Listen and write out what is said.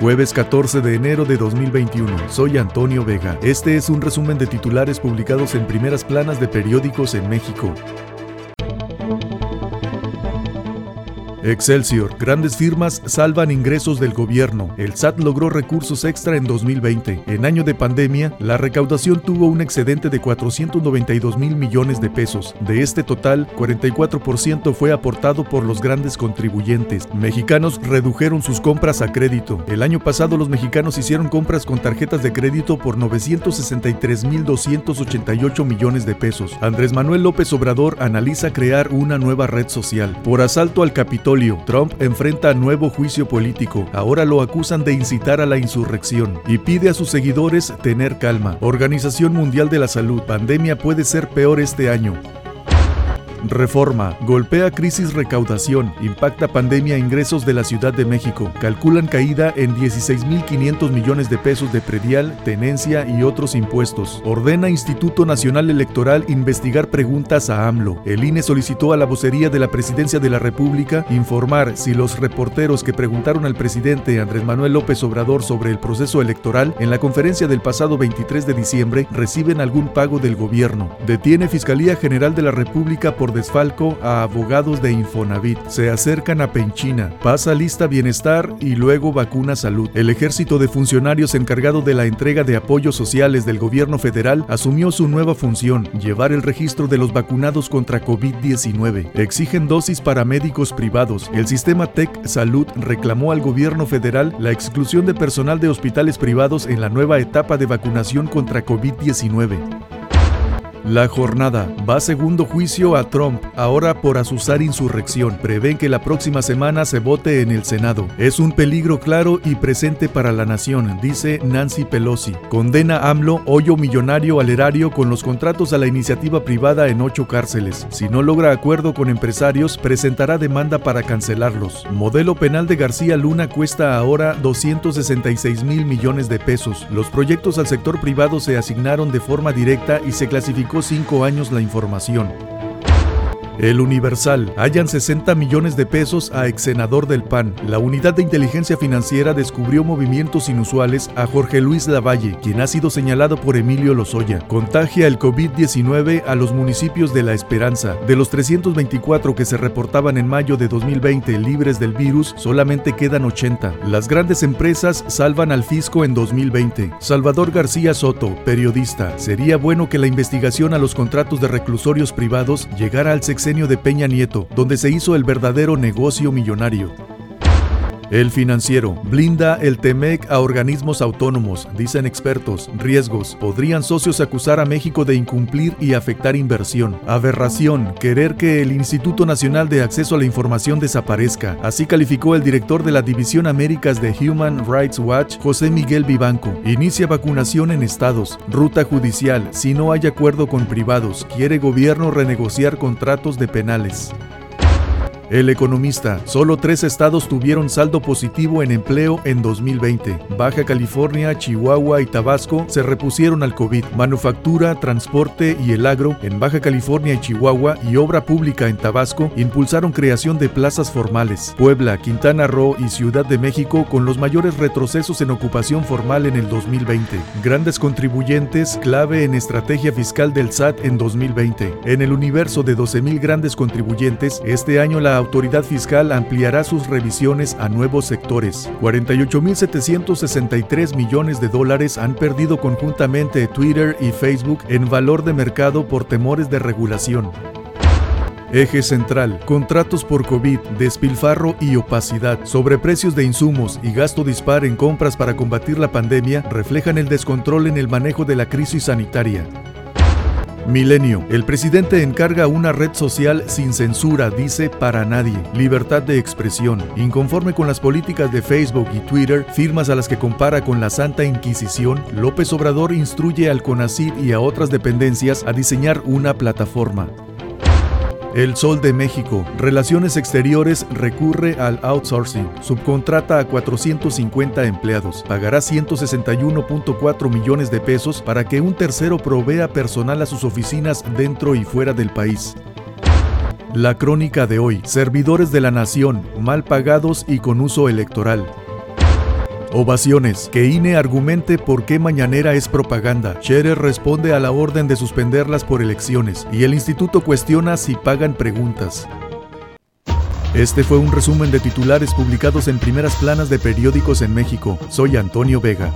Jueves 14 de enero de 2021. Soy Antonio Vega. Este es un resumen de titulares publicados en primeras planas de periódicos en México. Excelsior. Grandes firmas salvan ingresos del gobierno. El SAT logró recursos extra en 2020. En año de pandemia, la recaudación tuvo un excedente de 492 mil millones de pesos. De este total, 44% fue aportado por los grandes contribuyentes. Mexicanos redujeron sus compras a crédito. El año pasado los mexicanos hicieron compras con tarjetas de crédito por 963 mil 288 millones de pesos. Andrés Manuel López Obrador analiza crear una nueva red social. Por asalto al Capitolio Trump enfrenta nuevo juicio político. Ahora lo acusan de incitar a la insurrección y pide a sus seguidores tener calma. Organización Mundial de la Salud. Pandemia puede ser peor este año. Reforma. Golpea crisis recaudación. Impacta pandemia ingresos de la Ciudad de México. Calculan caída en 16.500 millones de pesos de predial, tenencia y otros impuestos. Ordena Instituto Nacional Electoral investigar preguntas a AMLO. El INE solicitó a la vocería de la Presidencia de la República informar si los reporteros que preguntaron al presidente Andrés Manuel López Obrador sobre el proceso electoral en la conferencia del pasado 23 de diciembre reciben algún pago del gobierno. Detiene Fiscalía General de la República por desfalco a abogados de Infonavit. Se acercan a Penchina, pasa lista bienestar y luego vacuna salud. El ejército de funcionarios encargado de la entrega de apoyos sociales del gobierno federal asumió su nueva función, llevar el registro de los vacunados contra COVID-19. Exigen dosis para médicos privados. El sistema TEC Salud reclamó al gobierno federal la exclusión de personal de hospitales privados en la nueva etapa de vacunación contra COVID-19. La jornada va segundo juicio a Trump, ahora por asusar insurrección. Prevén que la próxima semana se vote en el Senado. Es un peligro claro y presente para la nación, dice Nancy Pelosi. Condena AMLO hoyo millonario al erario con los contratos a la iniciativa privada en ocho cárceles. Si no logra acuerdo con empresarios, presentará demanda para cancelarlos. Modelo penal de García Luna cuesta ahora 266 mil millones de pesos. Los proyectos al sector privado se asignaron de forma directa y se clasificó cinco años la información. El Universal. Hallan 60 millones de pesos a ex senador del PAN. La unidad de inteligencia financiera descubrió movimientos inusuales a Jorge Luis Lavalle, quien ha sido señalado por Emilio Lozoya. Contagia el COVID-19 a los municipios de La Esperanza. De los 324 que se reportaban en mayo de 2020 libres del virus, solamente quedan 80. Las grandes empresas salvan al fisco en 2020. Salvador García Soto, periodista. Sería bueno que la investigación a los contratos de reclusorios privados llegara al sexenio de Peña Nieto, donde se hizo el verdadero negocio millonario. El financiero blinda el TEMEC a organismos autónomos, dicen expertos. Riesgos. Podrían socios acusar a México de incumplir y afectar inversión. Aberración. Querer que el Instituto Nacional de Acceso a la Información desaparezca. Así calificó el director de la División Américas de Human Rights Watch, José Miguel Vivanco. Inicia vacunación en estados. Ruta judicial. Si no hay acuerdo con privados, quiere gobierno renegociar contratos de penales. El economista, solo tres estados tuvieron saldo positivo en empleo en 2020. Baja California, Chihuahua y Tabasco se repusieron al COVID. Manufactura, transporte y el agro en Baja California y Chihuahua y obra pública en Tabasco impulsaron creación de plazas formales. Puebla, Quintana Roo y Ciudad de México con los mayores retrocesos en ocupación formal en el 2020. Grandes contribuyentes, clave en estrategia fiscal del SAT en 2020. En el universo de 12.000 grandes contribuyentes, este año la autoridad fiscal ampliará sus revisiones a nuevos sectores. 48.763 millones de dólares han perdido conjuntamente Twitter y Facebook en valor de mercado por temores de regulación. Eje central, contratos por COVID, despilfarro y opacidad, sobreprecios de insumos y gasto dispar en compras para combatir la pandemia reflejan el descontrol en el manejo de la crisis sanitaria. Milenio. El presidente encarga una red social sin censura, dice para nadie. Libertad de expresión. Inconforme con las políticas de Facebook y Twitter, firmas a las que compara con la Santa Inquisición, López Obrador instruye al CONACYT y a otras dependencias a diseñar una plataforma. El Sol de México. Relaciones Exteriores recurre al outsourcing. Subcontrata a 450 empleados. Pagará 161.4 millones de pesos para que un tercero provea personal a sus oficinas dentro y fuera del país. La crónica de hoy. Servidores de la nación, mal pagados y con uso electoral. Ovaciones. Que INE argumente por qué mañanera es propaganda. Scherer responde a la orden de suspenderlas por elecciones y el instituto cuestiona si pagan preguntas. Este fue un resumen de titulares publicados en primeras planas de periódicos en México. Soy Antonio Vega.